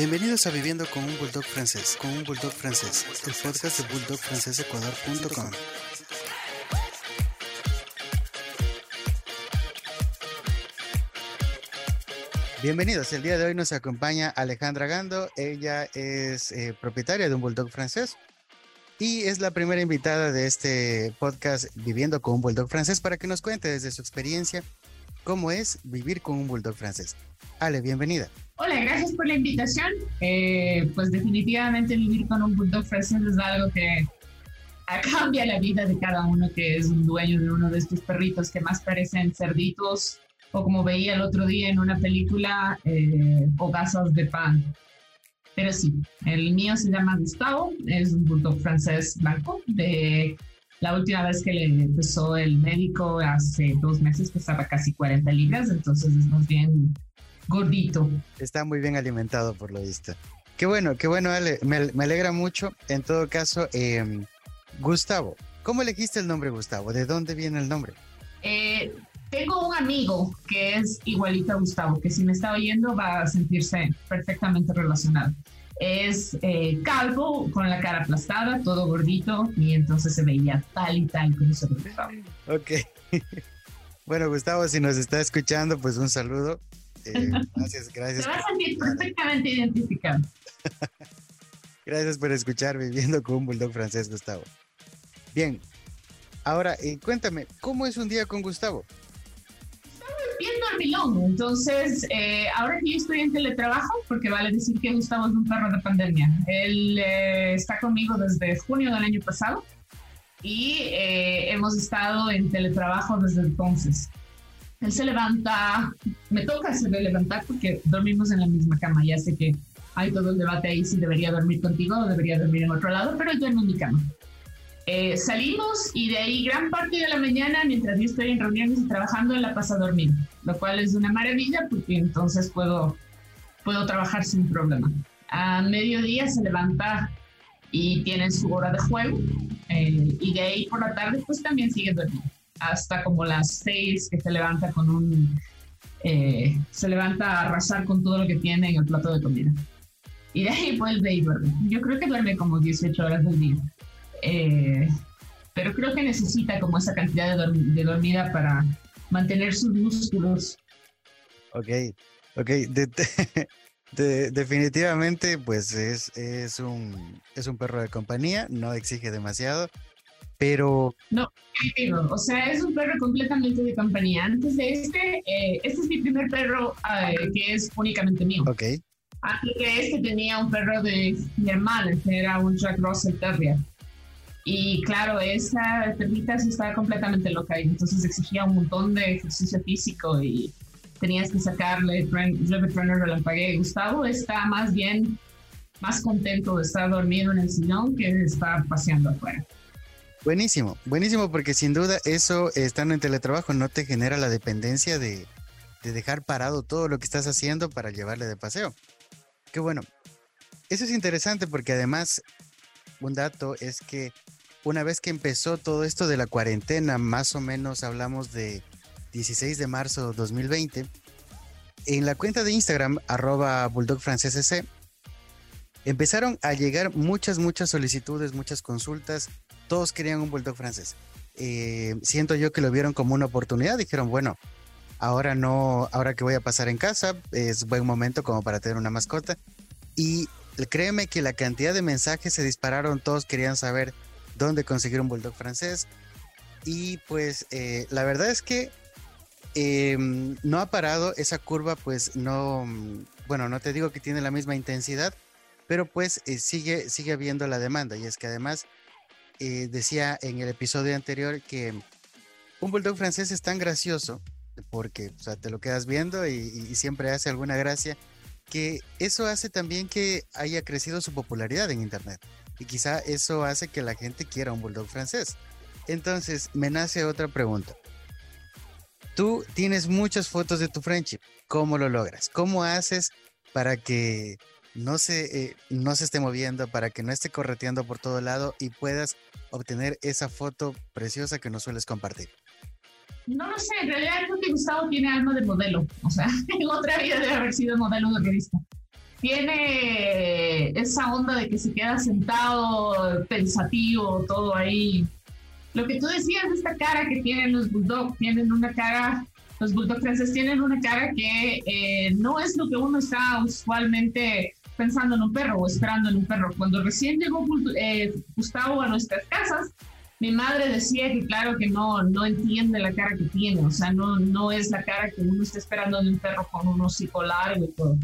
Bienvenidos a Viviendo con un Bulldog francés, con un Bulldog francés, el podcast de bulldogfrancesecuador.com. Bienvenidos, el día de hoy nos acompaña Alejandra Gando, ella es eh, propietaria de un Bulldog francés y es la primera invitada de este podcast Viviendo con un Bulldog francés para que nos cuente desde su experiencia cómo es vivir con un Bulldog francés. Ale, bienvenida. Hola, gracias por la invitación. Eh, pues definitivamente vivir con un bulldog francés es algo que cambia la vida de cada uno que es un dueño de uno de estos perritos que más parecen cerditos o como veía el otro día en una película, eh, hogazos de pan. Pero sí, el mío se llama Gustavo, es un bulldog francés blanco. De la última vez que le empezó el médico hace dos meses pesaba casi 40 libras, entonces es más bien gordito. Está muy bien alimentado por lo visto. Qué bueno, qué bueno, Ale. Me, me alegra mucho. En todo caso, eh, Gustavo, ¿cómo elegiste el nombre Gustavo? ¿De dónde viene el nombre? Eh, tengo un amigo que es igualito a Gustavo, que si me está oyendo va a sentirse perfectamente relacionado. Es eh, calvo, con la cara aplastada, todo gordito, y entonces se veía tal y tal como se Gustavo. Ok. Bueno, Gustavo, si nos está escuchando, pues un saludo. Eh, gracias, gracias. Se va a sentir perfectamente identificado. gracias por escuchar Viviendo con un Bulldog francés, Gustavo. Bien, ahora eh, cuéntame, ¿cómo es un día con Gustavo? Dormilón. Entonces, eh, ahora que yo estoy en teletrabajo, porque vale decir que Gustavo es un perro de pandemia. Él eh, está conmigo desde junio del año pasado y eh, hemos estado en teletrabajo desde entonces. Él se levanta, me toca hacerle levantar porque dormimos en la misma cama. Ya sé que hay todo el debate ahí si debería dormir contigo o debería dormir en otro lado, pero yo en mi cama. Eh, salimos y de ahí gran parte de la mañana, mientras yo estoy en reuniones y trabajando, la pasa a dormir, lo cual es una maravilla porque entonces puedo, puedo trabajar sin problema. A mediodía se levanta y tiene su hora de juego eh, y de ahí por la tarde pues también sigue dormiendo hasta como las seis que se levanta con un eh, se levanta a arrasar con todo lo que tiene en el plato de comida. Y de ahí vuelve y duerme. Yo creo que duerme como 18 horas del día eh, pero creo que necesita como esa cantidad de, dormida para mantener sus músculos. Ok, ok. definitivamente, pues es, es, un, es un perro de compañía, no exige demasiado, pero... No, o sea, es un perro completamente de compañía. Antes de este, eh, este es mi primer perro eh, que es únicamente mío. Ok. Antes que este tenía un perro de mi hermana, que era un Jack Russell Terrier. Y claro, esa perrita sí estaba completamente loca y entonces exigía un montón de ejercicio físico y tenías que sacarle Trainer relampagué. Gustavo está más bien más contento de estar dormido en el sillón que de estar paseando afuera. Buenísimo, buenísimo porque sin duda eso estando en teletrabajo no te genera la dependencia de, de dejar parado todo lo que estás haciendo para llevarle de paseo. Qué bueno. Eso es interesante porque además un dato es que una vez que empezó todo esto de la cuarentena, más o menos hablamos de 16 de marzo de 2020, en la cuenta de Instagram, arroba bulldogfrancesc, empezaron a llegar muchas, muchas solicitudes, muchas consultas, todos querían un bulldog francés. Eh, siento yo que lo vieron como una oportunidad, dijeron, bueno, ahora no, ahora que voy a pasar en casa, es buen momento como para tener una mascota. Y créeme que la cantidad de mensajes se dispararon, todos querían saber dónde conseguir un bulldog francés. Y pues eh, la verdad es que em, no ha parado esa curva, pues no, bueno, no te digo que tiene la misma intensidad, pero pues eh, sigue, sigue habiendo la demanda. Y es que además eh, decía en el episodio anterior que un bulldog francés es tan gracioso porque o te lo quedas viendo y siempre hace alguna gracia que eso hace también que haya crecido su popularidad en Internet. Y quizá eso hace que la gente quiera un bulldog francés. Entonces, me nace otra pregunta. Tú tienes muchas fotos de tu friendship. ¿Cómo lo logras? ¿Cómo haces para que no se, eh, no se esté moviendo, para que no esté correteando por todo lado y puedas obtener esa foto preciosa que no sueles compartir? No lo sé, en realidad creo que Gustavo tiene alma de modelo. O sea, en otra vida debe haber sido modelo de revista. tiene esa onda de que se queda sentado, pensativo, todo ahí. Lo que tú decías de esta cara que tienen los bulldogs, tienen una cara, los bulldog franceses tienen una cara que eh, no es lo que uno está usualmente pensando en un perro o esperando en un perro. Cuando recién llegó eh, Gustavo a nuestras casas, mi madre decía que claro que no, no entiende la cara que tiene, o sea, no, no es la cara que uno está esperando de un perro con un hocico largo y todo.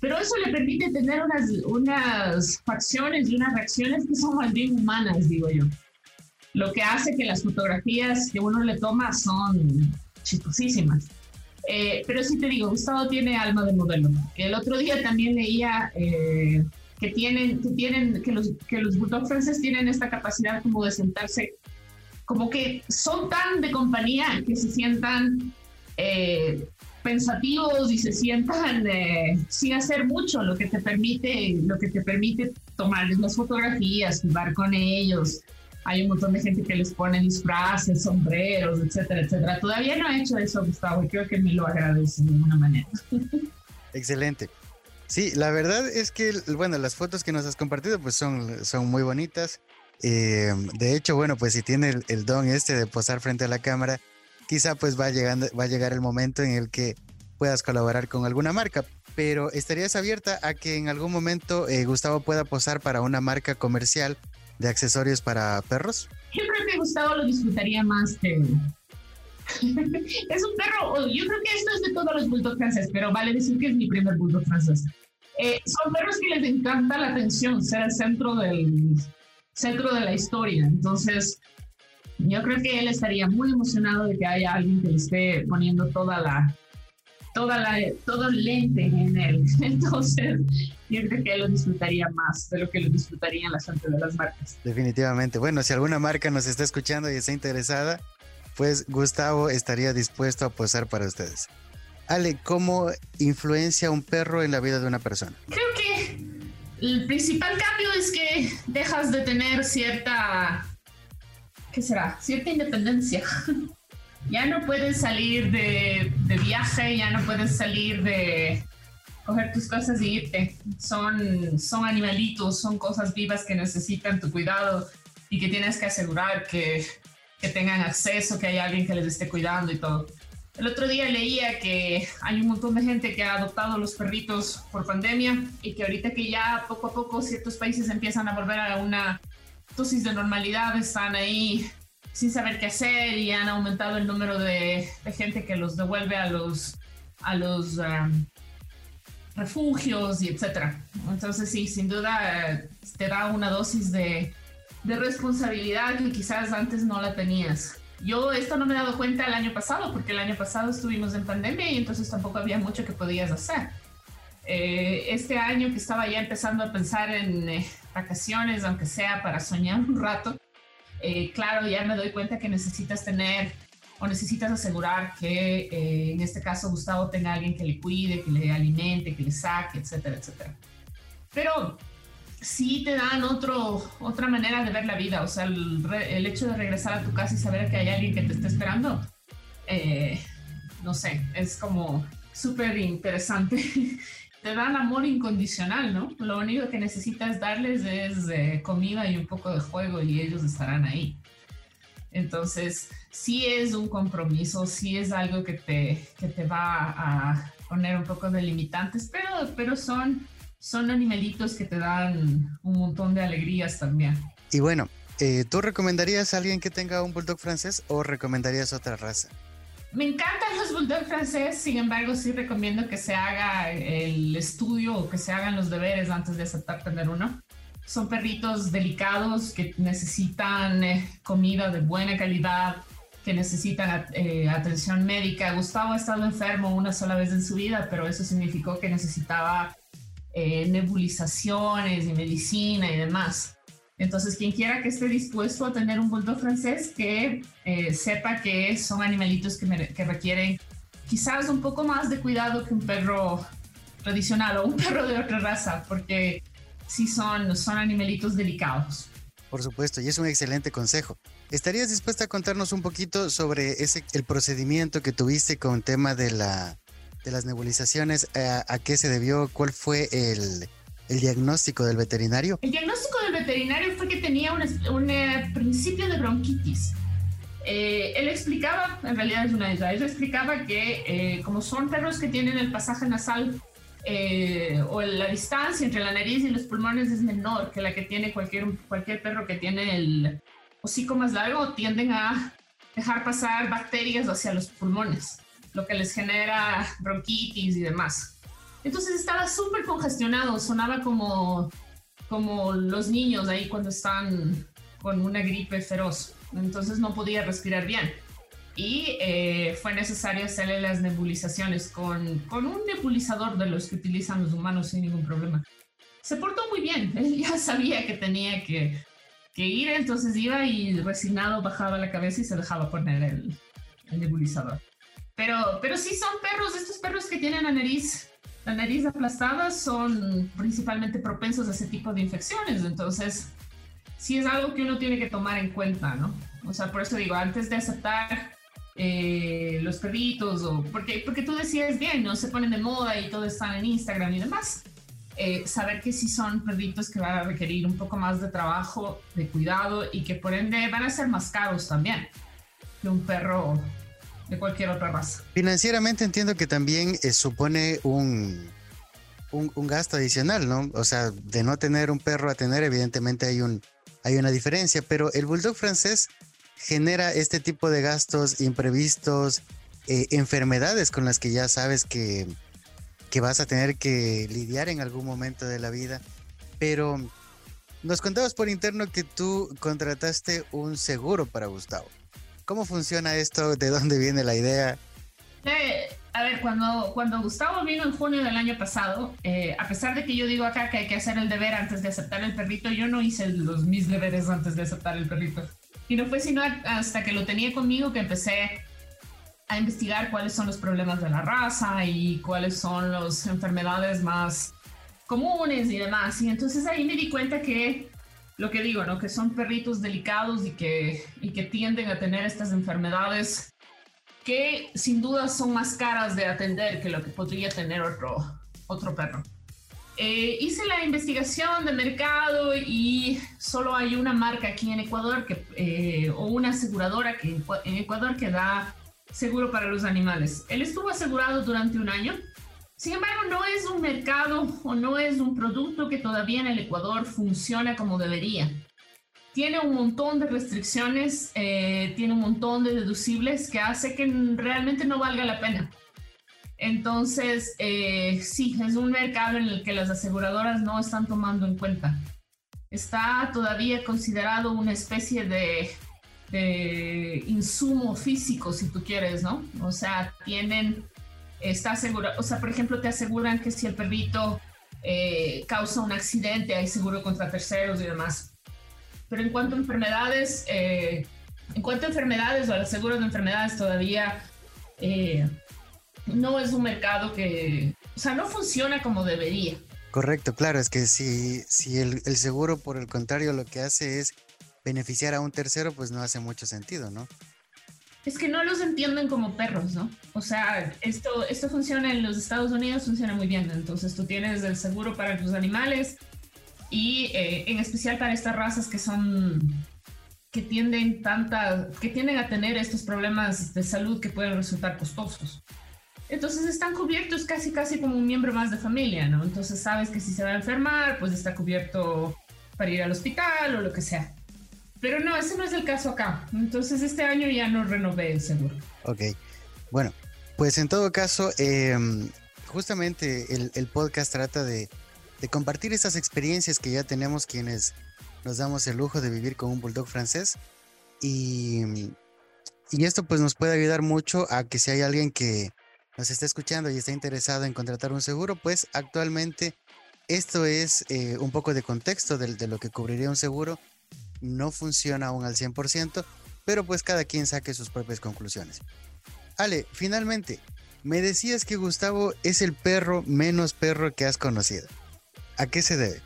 Pero eso le permite tener unas, unas facciones y unas reacciones que son más bien humanas, digo yo. Lo que hace que las fotografías que uno le toma son chistosísimas. Eh, pero sí te digo, Gustavo tiene alma de modelo. El otro día también leía eh, que tienen, que tienen, que los, que los bulldog franceses tienen esta capacidad como de sentarse, como que son tan de compañía que se sientan eh, pensativos y se sientan eh, sin hacer mucho, lo que te permite, lo que te permite tomarles las fotografías, jugar con ellos. Hay un montón de gente que les pone disfraces, sombreros, etcétera, etcétera. Todavía no he hecho eso, Gustavo, y creo que me lo agradece de alguna manera. Excelente. Sí, la verdad es que, bueno, las fotos que nos has compartido pues son, son muy bonitas. Eh, de hecho, bueno, pues si tiene el, don este de posar frente a la cámara, quizá pues va, llegando, va a llegar el momento en el que puedas colaborar con alguna marca. Pero ¿estarías abierta a que en algún momento eh, Gustavo pueda posar para una marca comercial de accesorios para perros? Yo creo que Gustavo lo disfrutaría más que... es un perro, yo creo que esto es de todos los bulldog franceses, pero vale decir que es mi primer bulldog francés. Eh, son perros que les encanta la atención, ser el centro del centro de la historia. Entonces, yo creo que él estaría muy emocionado de que haya alguien que le esté poniendo toda la toda la todo el lente en él. Entonces, yo creo que él lo disfrutaría más de lo que lo disfrutarían las gente las marcas. Definitivamente. Bueno, si alguna marca nos está escuchando y está interesada, pues Gustavo estaría dispuesto a posar para ustedes. Ale, ¿cómo influencia un perro en la vida de una persona? Creo que el principal cambio es que dejas de tener cierta, ¿qué será? Cierta independencia. ya no puedes salir de, viaje, ya no puedes salir de coger tus cosas y irte. Son, son animalitos, son cosas vivas que necesitan tu cuidado y que tienes que asegurar que, que tengan acceso, que hay alguien que les esté cuidando y todo. El otro día leía que hay un montón de gente que ha adoptado los perritos por pandemia y que ahorita que ya poco a poco ciertos países empiezan a volver a una dosis de normalidad, están ahí sin saber qué hacer y han aumentado el número de, gente que los devuelve a los, a los um, refugios y etcétera. Entonces sí, sin duda eh, te da una dosis de, de responsabilidad que quizás antes no la tenías. Yo esto no me he dado cuenta el año pasado, porque el año pasado estuvimos en pandemia y entonces tampoco había mucho que podías hacer. Eh, este año que estaba ya empezando a pensar en eh, vacaciones, aunque sea para soñar un rato, eh, claro, ya me doy cuenta que necesitas tener o necesitas asegurar que en este caso Gustavo tenga alguien que le cuide, que le alimente, que le saque, etcétera, etcétera. Pero sí te dan otro, otra manera de ver la vida. O sea, el, hecho de regresar a tu casa y saber que hay alguien que te está esperando, eh, no sé, es como súper interesante. te dan amor incondicional, ¿no? Lo único que necesitas darles es eh, comida y un poco de juego y ellos estarán ahí. Entonces, sí es un compromiso, sí es algo que te, que te va a poner un poco de limitantes, pero, pero son son animalitos que te dan un montón de alegrías también. Y bueno, eh, ¿tú recomendarías a alguien que tenga un bulldog francés o recomendarías otra raza? Me encantan los bulldog francés, sin embargo sí recomiendo que se haga el estudio o que se hagan los deberes antes de aceptar tener uno. Son perritos delicados que necesitan eh, comida de buena calidad, que necesitan eh, atención médica. Gustavo ha estado enfermo una sola vez en su vida, pero eso significó que necesitaba eh, nebulizaciones y medicina y demás. Entonces, quien quiera que esté dispuesto a tener un bulldog francés, que eh, sepa que son animalitos que, requieren quizás un poco más de cuidado que un perro tradicional o un perro de otra raza, porque sí son, son animalitos delicados. Por supuesto, y es un excelente consejo. ¿Estarías dispuesta a contarnos un poquito sobre ese, el procedimiento que tuviste con tema de la de las nebulizaciones, eh, ¿a, qué se debió? ¿Cuál fue el, el, diagnóstico del veterinario? El diagnóstico del veterinario fue que tenía un, eh, principio de bronquitis. Eh, él explicaba, en realidad es una isla, él explicaba que como son perros que tienen el pasaje nasal o la distancia entre la nariz y los pulmones es menor que la que tiene cualquier, cualquier perro que tiene el hocico más largo, tienden a dejar pasar bacterias hacia los pulmones lo que les genera bronquitis y demás. Entonces estaba súper congestionado, sonaba como, como los niños ahí cuando están con una gripe feroz. Entonces no podía respirar bien. Y eh, fue necesario hacerle las nebulizaciones con, con un nebulizador de los que utilizan los humanos sin ningún problema. Se portó muy bien, él ya sabía que tenía que, que ir, entonces iba y resignado bajaba la cabeza y se dejaba poner el, el nebulizador. Pero, pero sí son perros, estos perros que tienen la nariz, la nariz aplastada son principalmente propensos a ese tipo de infecciones. Entonces, sí es algo que uno tiene que tomar en cuenta, ¿no? O sea, por eso digo, antes de aceptar eh, los perritos, o porque, porque tú decías bien, ¿no? Se ponen de moda y todo está en Instagram y demás. Eh, saber que sí son perritos que van a requerir un poco más de trabajo, de cuidado y que por ende van a ser más caros también que un perro de cualquier otra raza. Financieramente entiendo que también eh, supone un, un, gasto adicional, ¿no? O sea, de no tener un perro a tener, evidentemente hay, un, hay una diferencia, pero el bulldog francés genera este tipo de gastos imprevistos, eh, enfermedades con las que ya sabes que, que vas a tener que lidiar en algún momento de la vida, pero nos contabas por interno que tú contrataste un seguro para Gustavo. ¿Cómo funciona esto? ¿De dónde viene la idea? Eh, a ver, cuando, cuando Gustavo vino en junio del año pasado, eh, a pesar de que yo digo acá que hay que hacer el deber antes de aceptar el perrito, yo no hice los mis deberes antes de aceptar el perrito. Y no fue sino hasta que lo tenía conmigo que empecé a investigar cuáles son los problemas de la raza y cuáles son las enfermedades más comunes y demás. Y entonces ahí me di cuenta que lo que digo, ¿no? Que son perritos delicados y que, y que tienden a tener estas enfermedades que sin duda son más caras de atender que lo que podría tener otro, otro perro. Eh, hice la investigación de mercado y solo hay una marca aquí en Ecuador que, eh, o una aseguradora que en Ecuador que da seguro para los animales. Él estuvo asegurado durante un año sin embargo, no es un mercado o no es un producto que todavía en el Ecuador funciona como debería. Tiene un montón de restricciones, eh, tiene un montón de deducibles que hace que realmente no valga la pena. Entonces, eh, sí, es un mercado en el que las aseguradoras no están tomando en cuenta. Está todavía considerado una especie de, de insumo físico, si tú quieres, ¿no? O sea, tienen está seguro, o sea, por ejemplo, te aseguran que si el perrito eh, causa un accidente, hay seguro contra terceros y demás. Pero en cuanto a enfermedades, eh, en cuanto a enfermedades o al seguro de enfermedades, todavía eh, no es un mercado que, o sea, no funciona como debería. Correcto, claro, es que si, si el, el seguro, por el contrario, lo que hace es beneficiar a un tercero, pues no hace mucho sentido, ¿no? Es que no los entienden como perros, ¿no? O sea, esto, esto funciona en los Estados Unidos, funciona muy bien. Entonces tú tienes el seguro para tus animales y eh, en especial para estas razas que son que tienden tanta, que tienden a tener estos problemas de salud que pueden resultar costosos. Entonces están cubiertos casi casi como un miembro más de familia, ¿no? Entonces sabes que si se va a enfermar, pues está cubierto para ir al hospital o lo que sea. Pero no, ese no es el caso acá. Entonces este año ya no renové el seguro. Ok. Bueno, pues en todo caso, em, justamente el, podcast trata de, compartir esas experiencias que ya tenemos quienes nos damos el lujo de vivir con un bulldog francés. Y, y esto pues nos puede ayudar mucho a que si hay alguien que nos está escuchando y está interesado en contratar un seguro, pues actualmente esto es eh, un poco de contexto de, de lo que cubriría un seguro no funciona aún al 100%, pero pues cada quien saque sus propias conclusiones. Ale, finalmente, me decías que Gustavo es el perro menos perro que has conocido. ¿A qué se debe?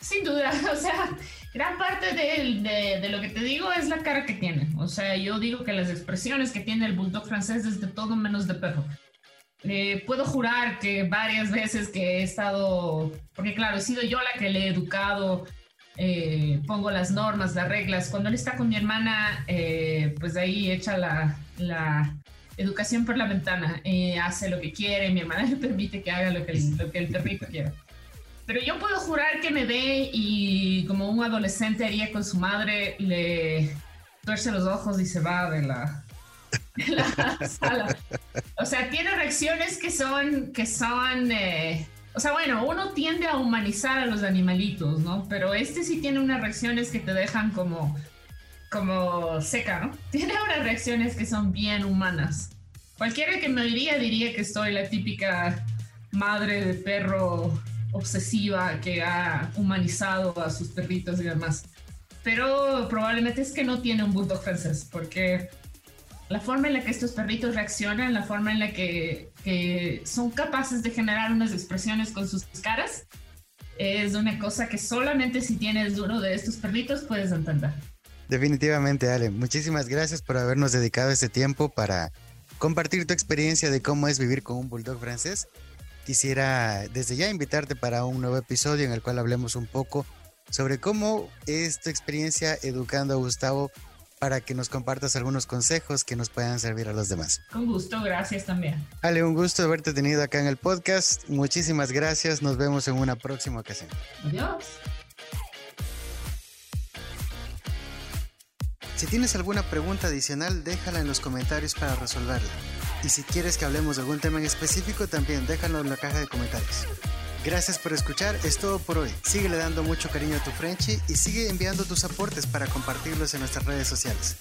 Sin duda, o sea, gran parte de, lo que te digo es la cara que tiene. O sea, yo digo que las expresiones que tiene el bulldog francés es de todo menos de perro. Eh, puedo jurar que varias veces que he estado, porque claro, he sido yo la que le he educado, eh, pongo las normas, las reglas. Cuando él está con mi hermana, eh, pues ahí echa la, educación por la ventana, hace lo que quiere, mi hermana le permite que haga lo que, el perrito quiera. Pero yo puedo jurar que me ve y como un adolescente haría con su madre, le tuerce los ojos y se va de la, la sala. O sea, tiene reacciones que son, que son, eh, o sea, bueno, uno tiende a humanizar a los animalitos, ¿no? Pero este sí tiene unas reacciones que te dejan como, como seca, ¿no? Tiene unas reacciones que son bien humanas. Cualquiera que me diría diría que soy la típica madre de perro obsesiva que ha humanizado a sus perritos y demás. Pero probablemente es que no tiene un bulldog francés, porque la forma en la que estos perritos reaccionan, la forma en la que, son capaces de generar unas expresiones con sus caras, es una cosa que solamente si tienes uno de estos perritos puedes entender. Definitivamente, Ale. Muchísimas gracias por habernos dedicado este tiempo para compartir tu experiencia de cómo es vivir con un bulldog francés. Quisiera desde ya invitarte para un nuevo episodio en el cual hablemos un poco sobre cómo es tu experiencia educando a Gustavo para que nos compartas algunos consejos que nos puedan servir a los demás. Con gusto, gracias también. Ale, un gusto haberte tenido acá en el podcast. Muchísimas gracias. Nos vemos en una próxima ocasión. Adiós. Si tienes alguna pregunta adicional, déjala en los comentarios para resolverla. Y si quieres que hablemos de algún tema en específico, también déjalo en la caja de comentarios. Gracias por escuchar, es todo por hoy. Síguele dando mucho cariño a tu Frenchy y sigue enviando tus aportes para compartirlos en nuestras redes sociales.